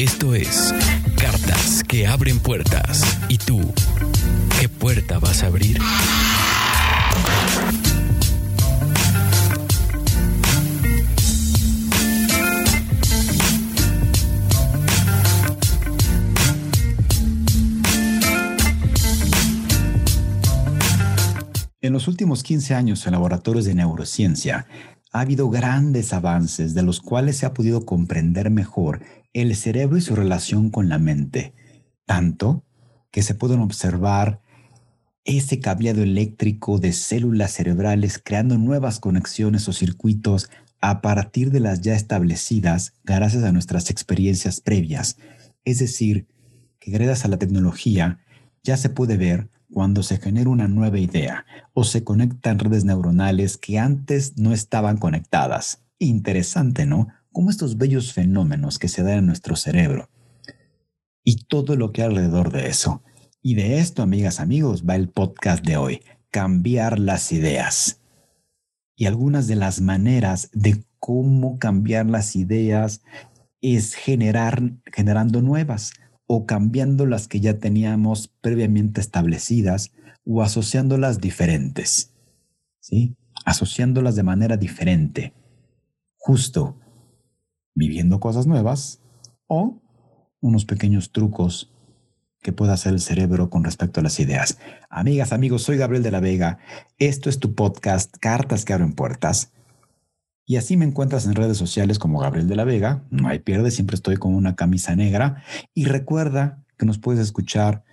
Esto es Cartas que abren puertas. ¿Y tú? ¿Qué puerta vas a abrir? En los últimos 15 años en laboratorios de neurociencia ha habido grandes avances de los cuales se ha podido comprender mejor el cerebro y su relación con la mente, tanto que se pueden observar ese cableado eléctrico de células cerebrales creando nuevas conexiones o circuitos a partir de las ya establecidas gracias a nuestras experiencias previas. Es decir, que gracias a la tecnología ya se puede ver cuando se genera una nueva idea o se conectan redes neuronales que antes no estaban conectadas. Interesante, ¿no? Como estos bellos fenómenos que se dan en nuestro cerebro. Y todo lo que hay alrededor de eso. Y de esto, amigas, amigos, va el podcast de hoy. Cambiar las ideas. Y algunas de las maneras de cómo cambiar las ideas es generar, generando nuevas o cambiando las que ya teníamos previamente establecidas o asociándolas diferentes. ¿Sí? Asociándolas de manera diferente. Justo viviendo cosas nuevas o unos pequeños trucos que pueda hacer el cerebro con respecto a las ideas. Amigas, amigos, soy Gabriel de la Vega. Esto es tu podcast Cartas que abren puertas. Y así me encuentras en redes sociales como Gabriel de la Vega. No hay pierde, siempre estoy con una camisa negra. Y recuerda que nos puedes escuchar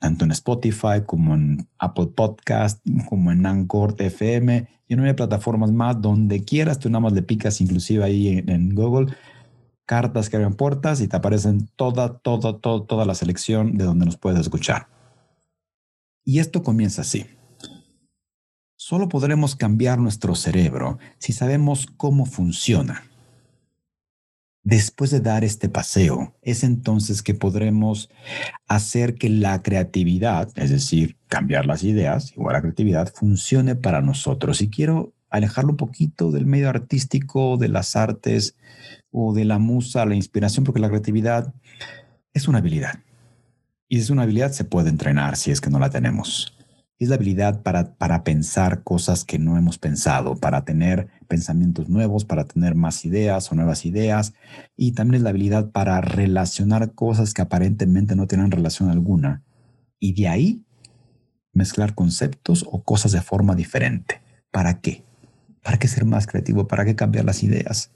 tanto en Spotify como en Apple Podcast, como en Anchor FM y en una plataformas más donde quieras. Tú nada más le picas inclusive ahí en, Google cartas que abren puertas y te aparecen toda, toda, toda, toda la selección de donde nos puedes escuchar. Y esto comienza así. Solo podremos cambiar nuestro cerebro si sabemos cómo funciona. Después de dar este paseo, es entonces que podremos hacer que la creatividad, es decir, cambiar las ideas, igual la creatividad, funcione para nosotros. Y quiero alejarlo un poquito del medio artístico, de las artes o de la musa, la inspiración, porque la creatividad es una habilidad. Y es una habilidad se puede entrenar si es que no la tenemos es la habilidad para, para pensar cosas que no hemos pensado, para tener pensamientos nuevos, para tener más ideas o nuevas ideas. Y también es la habilidad para relacionar cosas que aparentemente no tienen relación alguna. Y de ahí mezclar conceptos o cosas de forma diferente. ¿Para qué? ¿Para qué ser más creativo? ¿Para qué cambiar las ideas?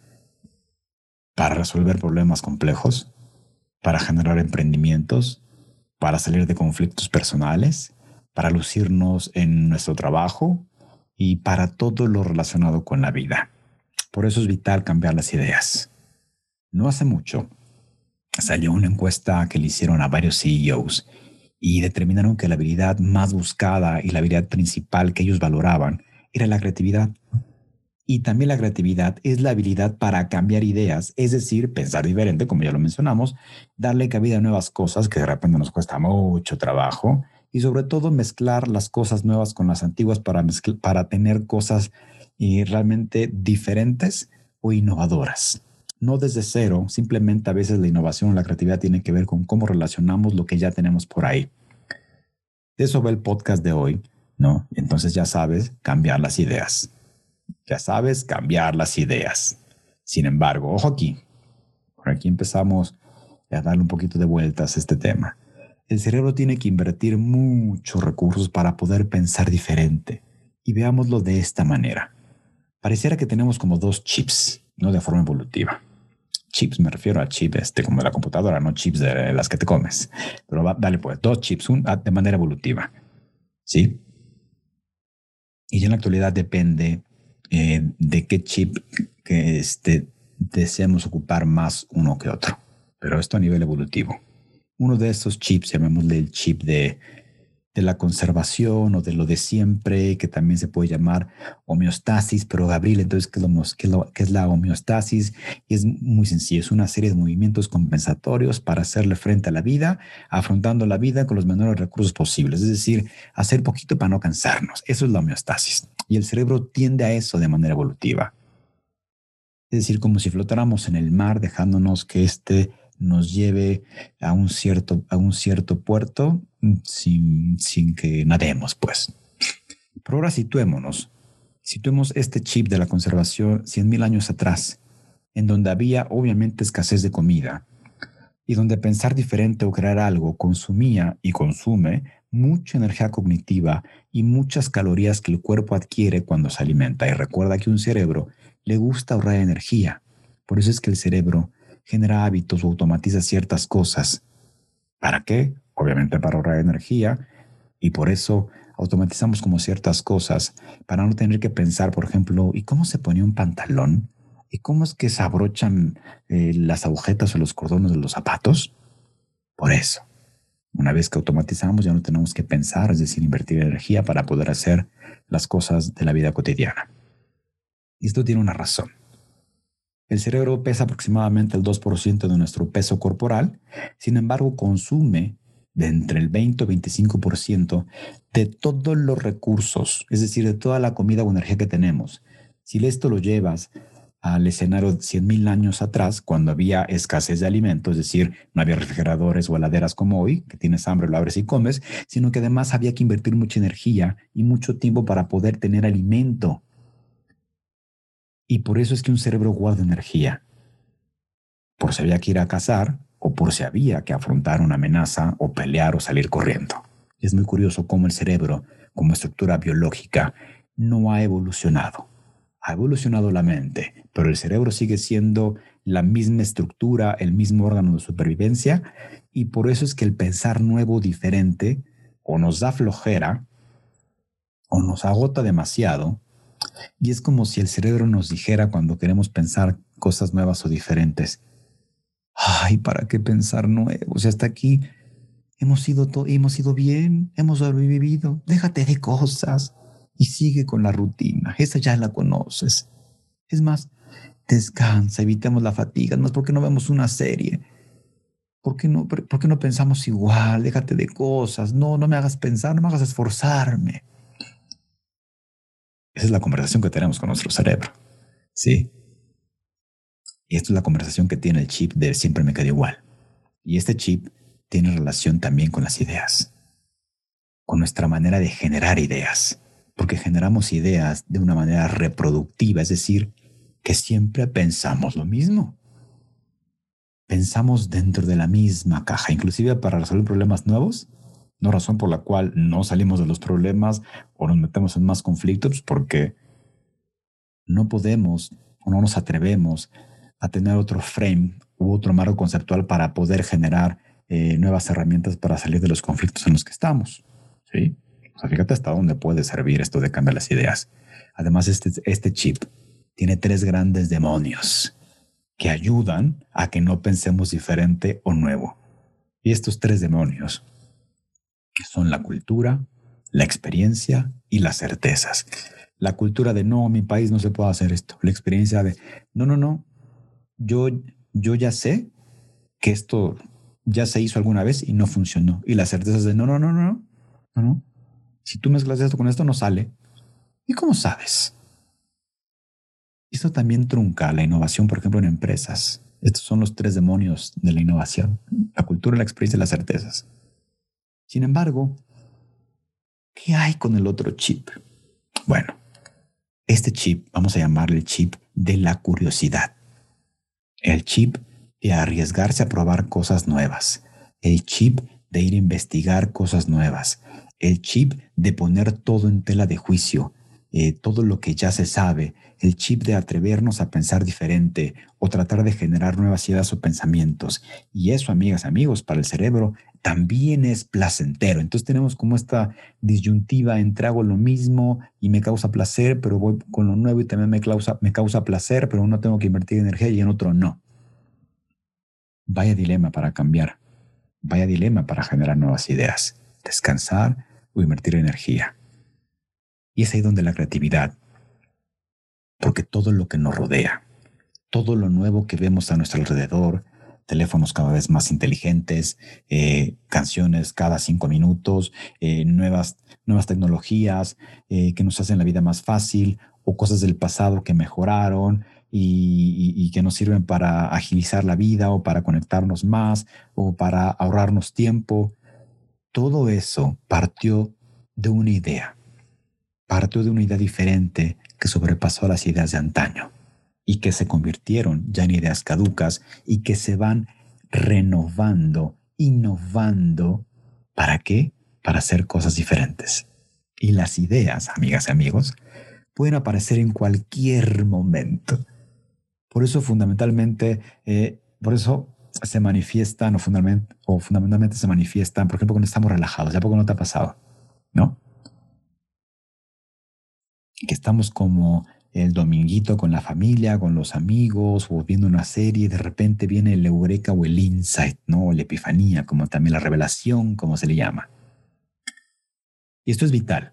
¿Para resolver problemas complejos? ¿Para generar emprendimientos? ¿Para salir de conflictos personales? Para lucirnos en nuestro trabajo y para todo lo relacionado con la vida. Por eso es vital cambiar las ideas. No hace mucho salió una encuesta que le hicieron a varios CEOs y determinaron que la habilidad más buscada y la habilidad principal que ellos valoraban era la creatividad. Y también la creatividad es la habilidad para cambiar ideas, es decir, pensar diferente, como ya lo mencionamos, darle cabida a nuevas cosas que de repente nos cuesta mucho trabajo y sobre todo mezclar las cosas nuevas con las antiguas para, para tener cosas realmente diferentes o innovadoras. No desde cero, simplemente a veces la innovación o la creatividad tiene que ver con cómo relacionamos lo que ya tenemos por ahí. De eso va el podcast de hoy, ¿no? Entonces ya sabes, cambiar las ideas. Ya sabes, cambiar las ideas. Sin embargo, ojo aquí. Por aquí empezamos a darle un poquito de vueltas a este tema. El cerebro tiene que invertir muchos recursos para poder pensar diferente. Y veámoslo de esta manera. Pareciera que tenemos como dos chips, no de forma evolutiva. Chips, me refiero a chips este, como de la computadora, no chips de las que te comes. Pero dale pues, dos chips un, de manera evolutiva. ¿Sí? Y ya en la actualidad depende eh, de qué chip que este, deseemos ocupar más uno que otro. Pero esto a nivel evolutivo. Uno de esos chips, llamémosle el chip de, de la conservación o de lo de siempre, que también se puede llamar homeostasis, pero Gabriel, entonces, ¿qué es, lo, qué es, la homeostasis? Y es muy sencillo, es una serie de movimientos compensatorios para hacerle frente a la vida, afrontando la vida con los menores recursos posibles, es decir, hacer poquito para no cansarnos. Eso es la homeostasis. Y el cerebro tiende a eso de manera evolutiva. Es decir, como si flotáramos en el mar, dejándonos que este nos lleve a un cierto, a un cierto puerto sin, sin que nademos, pues. Pero ahora situémonos. Situemos este chip de la conservación 100.000 años atrás, en donde había obviamente escasez de comida y donde pensar diferente o crear algo consumía y consume mucha energía cognitiva y muchas calorías que el cuerpo adquiere cuando se alimenta. Y recuerda que un cerebro le gusta ahorrar energía. Por eso es que el cerebro genera hábitos o automatiza ciertas cosas. ¿Para qué? Obviamente para ahorrar energía y por eso automatizamos como ciertas cosas para no tener que pensar, por ejemplo, ¿y cómo se pone un pantalón? ¿Y cómo es que se abrochan eh, las agujetas o los cordones de los zapatos? Por eso. Una vez que automatizamos ya no tenemos que pensar, es decir, invertir energía para poder hacer las cosas de la vida cotidiana. Y esto tiene una razón. El cerebro pesa aproximadamente el 2% de nuestro peso corporal, sin embargo consume de entre el 20 o 25% de todos los recursos, es decir, de toda la comida o energía que tenemos. Si esto lo llevas al escenario de 100.000 años atrás, cuando había escasez de alimentos, es decir, no había refrigeradores o heladeras como hoy, que tienes hambre, lo abres y comes, sino que además había que invertir mucha energía y mucho tiempo para poder tener alimento. Y por eso es que un cerebro guarda energía. Por si había que ir a cazar o por si había que afrontar una amenaza o pelear o salir corriendo. Es muy curioso cómo el cerebro, como estructura biológica, no ha evolucionado. Ha evolucionado la mente, pero el cerebro sigue siendo la misma estructura, el mismo órgano de supervivencia, y por eso es que el pensar nuevo, diferente, o nos da flojera, o nos agota demasiado, y es como si el cerebro nos dijera cuando queremos pensar cosas nuevas o diferentes, ay, ¿para qué pensar nuevo? Si hasta aquí hemos ido, hemos ido bien, hemos sobrevivido, déjate de cosas y sigue con la rutina, esa ya la conoces. Es más, descansa, evitemos la fatiga, es porque no vemos una serie. ¿Por qué, no, ¿Por qué no pensamos igual? Déjate de cosas. No, no me hagas pensar, no me hagas esforzarme. Esa es la conversación que tenemos con nuestro cerebro. Sí. Y esta es la conversación que tiene el chip de siempre me queda igual. Y este chip tiene relación también con las ideas, con nuestra manera de generar ideas, porque generamos ideas de una manera reproductiva, es decir, que siempre pensamos lo mismo. Pensamos dentro de la misma caja, inclusive para resolver problemas nuevos, no razón por la cual no salimos de los problemas o nos metemos en más conflictos, porque no podemos o no nos atrevemos a tener otro frame u otro marco conceptual para poder generar eh, nuevas herramientas para salir de los conflictos en los que estamos. ¿sí? O sea, fíjate hasta dónde puede servir esto de cambiar las ideas. Además, este, este chip tiene tres grandes demonios que ayudan a que no pensemos diferente o nuevo. Y estos tres demonios que son la cultura, la experiencia y las certezas. La cultura de no, mi país no se puede hacer esto. La experiencia de no, no, no. Yo, yo ya sé que esto ya se hizo alguna vez y no funcionó. Y las certezas de no, no, no, no, no, no. Si tú mezclas esto con esto, no sale. ¿Y cómo sabes? Esto también trunca la innovación, por ejemplo, en empresas. Estos son los tres demonios de la innovación. La cultura, la experiencia y las certezas. Sin embargo, ¿qué hay con el otro chip? Bueno, este chip, vamos a llamarle el chip de la curiosidad. El chip de arriesgarse a probar cosas nuevas. El chip de ir a investigar cosas nuevas. El chip de poner todo en tela de juicio, eh, todo lo que ya se sabe, el chip de atrevernos a pensar diferente o tratar de generar nuevas ideas o pensamientos. Y eso, amigas, amigos, para el cerebro también es placentero. Entonces tenemos como esta disyuntiva entre hago lo mismo y me causa placer, pero voy con lo nuevo y también me causa, me causa placer, pero no tengo que invertir energía y en otro no. Vaya dilema para cambiar Vaya dilema para generar nuevas ideas, descansar o invertir energía. Y es ahí donde la creatividad, porque todo lo que nos rodea, todo lo nuevo que vemos a nuestro alrededor, teléfonos cada vez más inteligentes, eh, canciones cada cinco minutos, eh, nuevas, nuevas tecnologías eh, que nos hacen la vida más fácil o cosas del pasado que mejoraron y, que nos sirven para agilizar la vida o para conectarnos más o para ahorrarnos tiempo. Todo eso partió de una idea, partió de una idea diferente que sobrepasó las ideas de antaño y que se convirtieron ya en ideas caducas y que se van renovando, innovando. ¿Para qué? Para hacer cosas diferentes. Y las ideas, amigas y amigos, pueden aparecer en cualquier momento. Por eso fundamentalmente, eh, por eso se manifiestan o fundamentalmente, o fundamentalmente se manifiestan, por ejemplo, cuando estamos relajados. ¿Ya poco no te ha pasado? ¿No? Que estamos como el dominguito con la familia, con los amigos o viendo una serie, de repente viene el eureka o el insight, ¿no? O la epifanía, como también la revelación, como se le llama. Y esto es vital,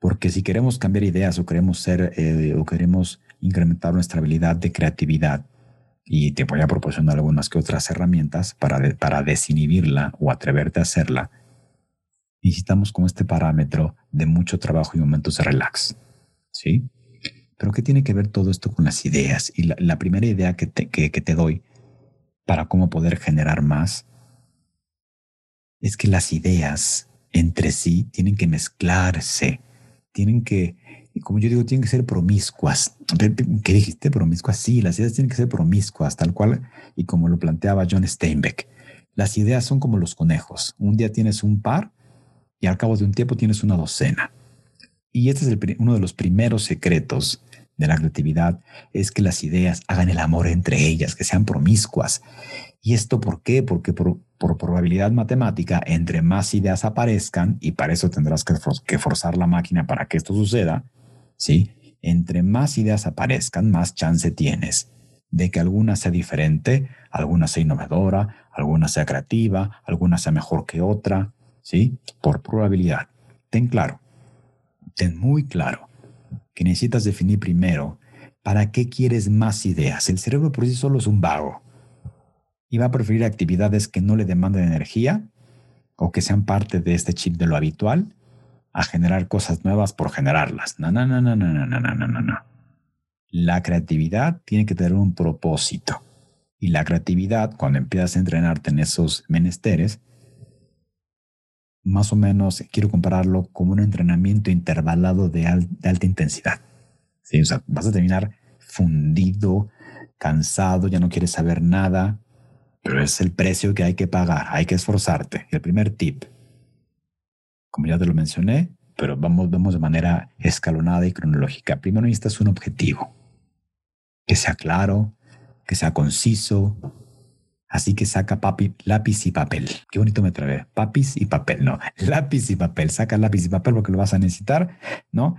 porque si queremos cambiar ideas o queremos ser eh, o queremos incrementar nuestra habilidad de creatividad, y te voy a proporcionar algunas que otras herramientas para, para desinhibirla o atreverte a hacerla, necesitamos con este parámetro de mucho trabajo y momentos de relax. ¿Sí? Pero ¿qué tiene que ver todo esto con las ideas? Y la, primera idea que te, que, te doy para cómo poder generar más es que las ideas entre sí tienen que mezclarse, tienen que, como yo digo, tienen que ser promiscuas. ¿Qué dijiste? Promiscuas. Sí, las ideas tienen que ser promiscuas, tal cual, y como lo planteaba John Steinbeck. Las ideas son como los conejos. Un día tienes un par y al cabo de un tiempo tienes una docena. Y este es uno de los primeros secretos de la creatividad, es que las ideas hagan el amor entre ellas, que sean promiscuas. ¿Y esto por qué? Porque por, probabilidad matemática, entre más ideas aparezcan, y para eso tendrás que, que forzar la máquina para que esto suceda, ¿sí? Entre más ideas aparezcan, más chance tienes de que alguna sea diferente, alguna sea innovadora, alguna sea creativa, alguna sea mejor que otra, ¿sí? Por probabilidad. Ten claro, ten muy claro que necesitas definir primero para qué quieres más ideas. El cerebro por sí solo es un vago y va a preferir actividades que no le demanden energía o que sean parte de este chip de lo habitual a generar cosas nuevas por generarlas. No, no, no, no, no, no, no, no, no, no. La creatividad tiene que tener un propósito. Y la creatividad, cuando empiezas a entrenarte en esos menesteres, más o menos quiero compararlo como un entrenamiento intervalado de, alta intensidad. ¿Sí? O sea, vas a terminar fundido, cansado, ya no quieres saber nada, pero es el precio que hay que pagar, hay que esforzarte. El primer tip, como ya te lo mencioné, pero vamos, vamos de manera escalonada y cronológica. Primero necesitas un objetivo, que sea claro, que sea conciso, Así que saca papi, lápiz y papel. Qué bonito me trae. Papis y papel. No, lápiz y papel. Saca lápiz y papel porque lo vas a necesitar, ¿no?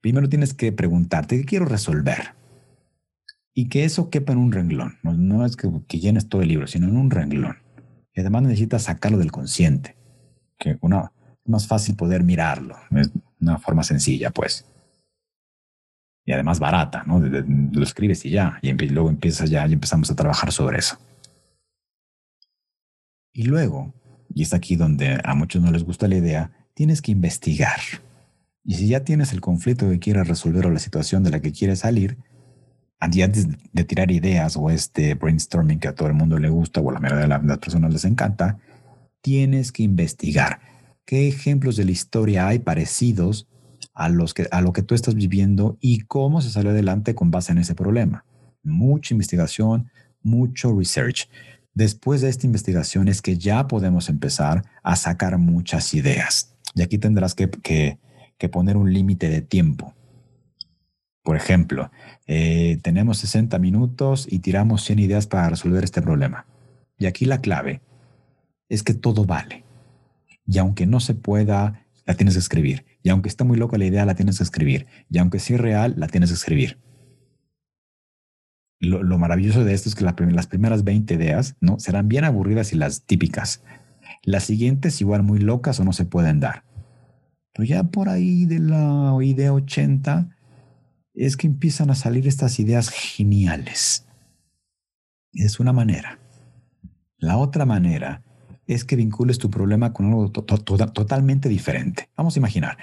Primero tienes que preguntarte, ¿qué quiero resolver? Y que eso quepa en un renglón. No, es que, llenes todo el libro, sino en un renglón. Y además necesitas sacarlo del consciente. Que una, es más fácil poder mirarlo. Es una forma sencilla, pues. Y además barata, ¿no? Lo escribes y ya. Y luego empiezas ya y empezamos a trabajar sobre eso. Y luego, y es aquí donde a muchos no les gusta la idea, tienes que investigar. Y si ya tienes el conflicto que quieres resolver o la situación de la que quieres salir, antes de tirar ideas o este brainstorming que a todo el mundo le gusta o a la mayoría de las personas les encanta, tienes que investigar qué ejemplos de la historia hay parecidos a, los que, a lo que tú estás viviendo y cómo se salió adelante con base en ese problema. Mucha investigación, mucho research. Después de esta investigación es que ya podemos empezar a sacar muchas ideas. Y aquí tendrás que, poner un límite de tiempo. Por ejemplo, eh, tenemos 60 minutos y tiramos 100 ideas para resolver este problema. Y aquí la clave es que todo vale. Y aunque no se pueda, la tienes que escribir. Y aunque esté muy loca la idea, la tienes que escribir. Y aunque sea real, la tienes que escribir. Lo, maravilloso de esto es que las primeras 20 ideas ¿no? serán bien aburridas y las típicas. Las siguientes igual muy locas o no se pueden dar. Pero ya por ahí de la idea 80 es que empiezan a salir estas ideas geniales. Es una manera. La otra manera es que vincules tu problema con algo totalmente diferente. Vamos a imaginar.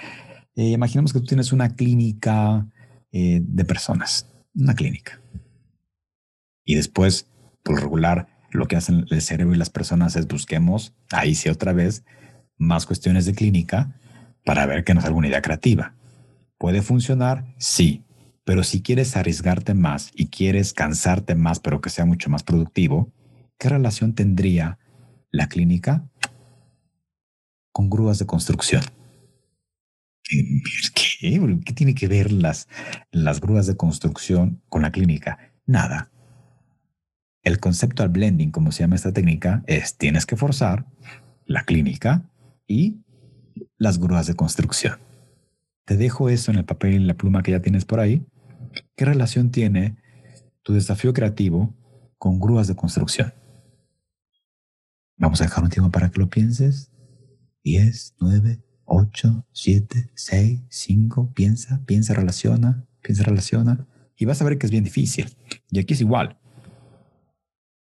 Eh, imaginemos que tú tienes una clínica eh, de personas, una clínica. Y después, por regular, lo que hacen el cerebro y las personas es busquemos, ahí sí otra vez, más cuestiones de clínica para ver que nos alguna idea creativa. ¿Puede funcionar? Sí. Pero si quieres arriesgarte más y quieres cansarte más, pero que sea mucho más productivo, ¿qué relación tendría la clínica con grúas de construcción? ¿Qué? ¿Qué tiene que ver las, las grúas de construcción con la clínica? Nada. El concepto al blending, como se llama esta técnica, es tienes que forzar la clínica y las grúas de construcción. Te dejo eso en el papel y en la pluma que ya tienes por ahí. ¿Qué relación tiene tu desafío creativo con grúas de construcción? Vamos a dejar un tiempo para que lo pienses. 10, 9, 8, 7, 6, 5. Piensa, piensa, relaciona, piensa, relaciona. Y vas a ver que es bien difícil. Y aquí es igual.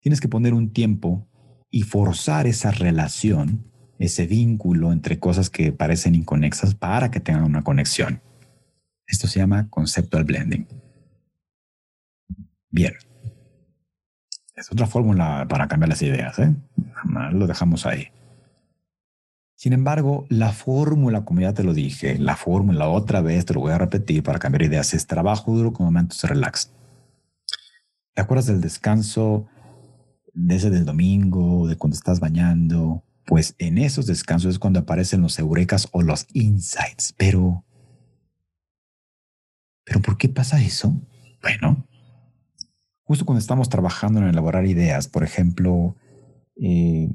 Tienes que poner un tiempo y forzar esa relación, ese vínculo entre cosas que parecen inconexas para que tengan una conexión. Esto se llama conceptual blending. Bien. Es otra fórmula para cambiar las ideas. ¿eh? Lo dejamos ahí. Sin embargo, la fórmula, como ya te lo dije, la fórmula otra vez, te lo voy a repetir para cambiar ideas, es trabajo duro con momentos de relax. ¿Te acuerdas del descanso de ese del domingo, de cuando estás bañando, pues en esos descansos es cuando aparecen los eurekas o los insights. Pero, pero ¿por qué pasa eso? Bueno, justo cuando estamos trabajando en elaborar ideas, por ejemplo, eh,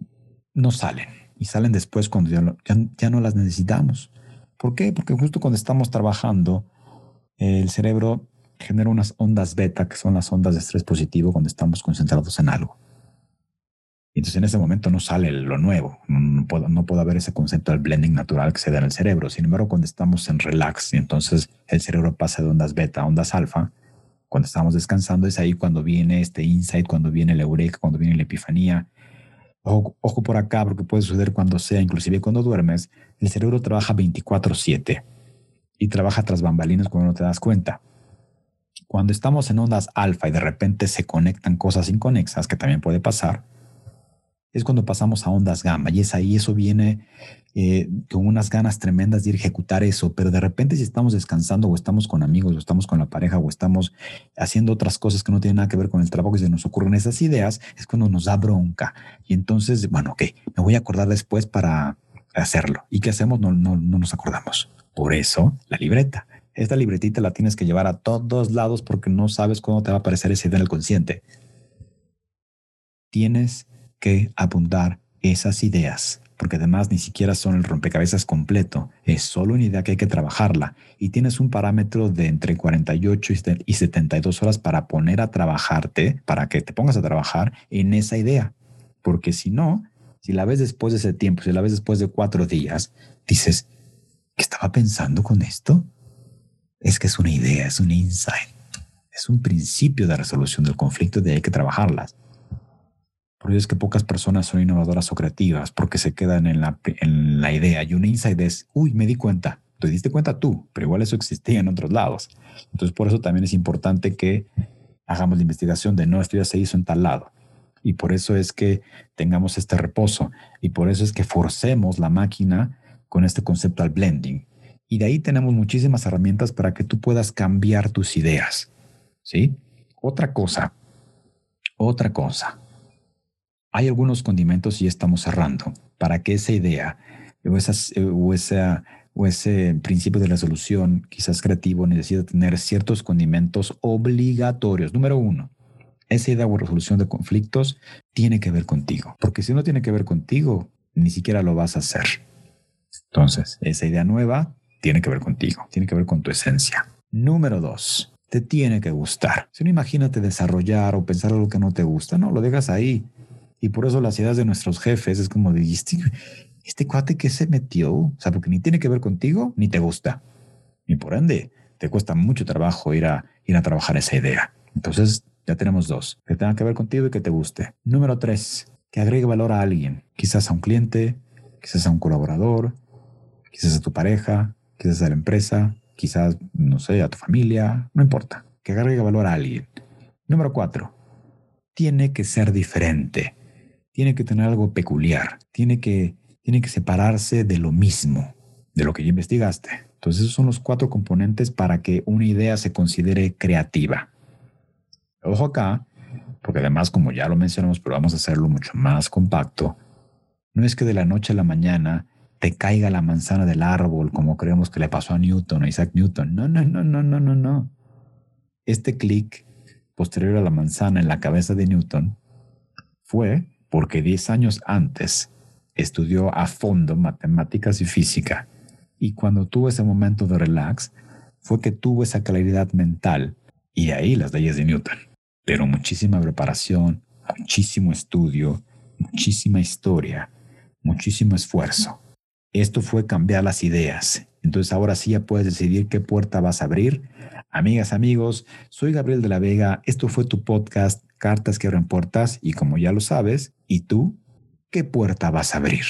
no salen y salen después cuando ya, ya no las necesitamos. ¿Por qué? Porque justo cuando estamos trabajando, el cerebro genera unas ondas beta, que son las ondas de estrés positivo cuando estamos concentrados en algo. Entonces en ese momento no sale lo nuevo, no puedo, no puedo haber ese concepto del blending natural que se da en el cerebro. Sin embargo, cuando estamos en relax y entonces el cerebro pasa de ondas beta a ondas alfa, cuando estamos descansando es ahí cuando viene este insight, cuando viene el eureka, cuando viene la epifanía. Ojo, ojo por acá porque puede suceder cuando sea, inclusive cuando duermes, el cerebro trabaja 24/7 y trabaja tras bambalinas cuando no te das cuenta. Cuando estamos en ondas alfa y de repente se conectan cosas inconexas, que también puede pasar, es cuando pasamos a ondas gamma y es ahí, eso viene eh, con unas ganas tremendas de ejecutar eso, pero de repente si estamos descansando o estamos con amigos o estamos con la pareja o estamos haciendo otras cosas que no tienen nada que ver con el trabajo y se nos ocurren esas ideas, es cuando nos da bronca. Y entonces, bueno, ok, me voy a acordar después para hacerlo. ¿Y qué hacemos? No, no, no nos acordamos. Por eso, la libreta. Esta libretita la tienes que llevar a todos lados porque no sabes cuándo te va a aparecer esa idea en el consciente. Tienes que apuntar esas ideas, porque además ni siquiera son el rompecabezas completo, es solo una idea que hay que trabajarla y tienes un parámetro de entre 48 y 72 horas para poner a trabajarte, para que te pongas a trabajar en esa idea, porque si no, si la ves después de ese tiempo, si la ves después de cuatro días, dices, ¿qué estaba pensando con esto? Es que es una idea, es un insight, es un principio de resolución del conflicto y hay que trabajarlas. Por eso es que pocas personas son innovadoras o creativas porque se quedan en la, en la idea. Y un insight es, uy, me di cuenta. Te diste cuenta tú, pero igual eso existía en otros lados. Entonces, por eso también es importante que hagamos la investigación de no, esto ya se hizo en tal lado. Y por eso es que tengamos este reposo. Y por eso es que forcemos la máquina con este concepto al blending. Y de ahí tenemos muchísimas herramientas para que tú puedas cambiar tus ideas. ¿Sí? Otra cosa, otra cosa hay algunos condimentos y estamos cerrando para que esa idea o, o, esa, o ese principio de resolución quizás creativo necesita tener ciertos condimentos obligatorios. Número uno, esa idea o resolución de conflictos tiene que ver contigo, porque si no tiene que ver contigo, ni siquiera lo vas a hacer. Entonces, esa idea nueva tiene que ver contigo, tiene que ver con tu esencia. Número dos, te tiene que gustar. Si no, imagínate desarrollar o pensar algo que no te gusta, no, lo dejas ahí. Y por eso las ideas de nuestros jefes es como dijiste, este cuate que se metió, o sea, porque ni tiene que ver contigo, ni te gusta. Y por ende, te cuesta mucho trabajo ir a, ir a trabajar esa idea. Entonces, ya tenemos dos, que tengan que ver contigo y que te guste. Número tres, que agregue valor a alguien, quizás a un cliente, quizás a un colaborador, quizás a tu pareja, quizás a la empresa, quizás, no sé, a tu familia, no importa, que agregue valor a alguien. Número cuatro, tiene que ser diferente, tiene que tener algo peculiar, tiene que, tiene que separarse de lo mismo, de lo que ya investigaste. Entonces esos son los cuatro componentes para que una idea se considere creativa. Ojo acá, porque además como ya lo mencionamos, pero vamos a hacerlo mucho más compacto, no es que de la noche a la mañana te caiga la manzana del árbol como creemos que le pasó a Newton, a Isaac Newton. No, no, no, no, no, no, no. Este clic posterior a la manzana en la cabeza de Newton fue porque 10 años antes estudió a fondo matemáticas y física y cuando tuvo ese momento de relax fue que tuvo esa claridad mental y ahí las leyes de Newton. Pero muchísima preparación, muchísimo estudio, muchísima historia, muchísimo esfuerzo. Esto fue cambiar las ideas. Entonces ahora sí ya puedes decidir qué puerta vas a abrir. Amigas, amigos, soy Gabriel de la Vega. Esto fue tu podcast Cartas que abren puertas y como ya lo sabes, ¿y tú qué puerta vas a abrir?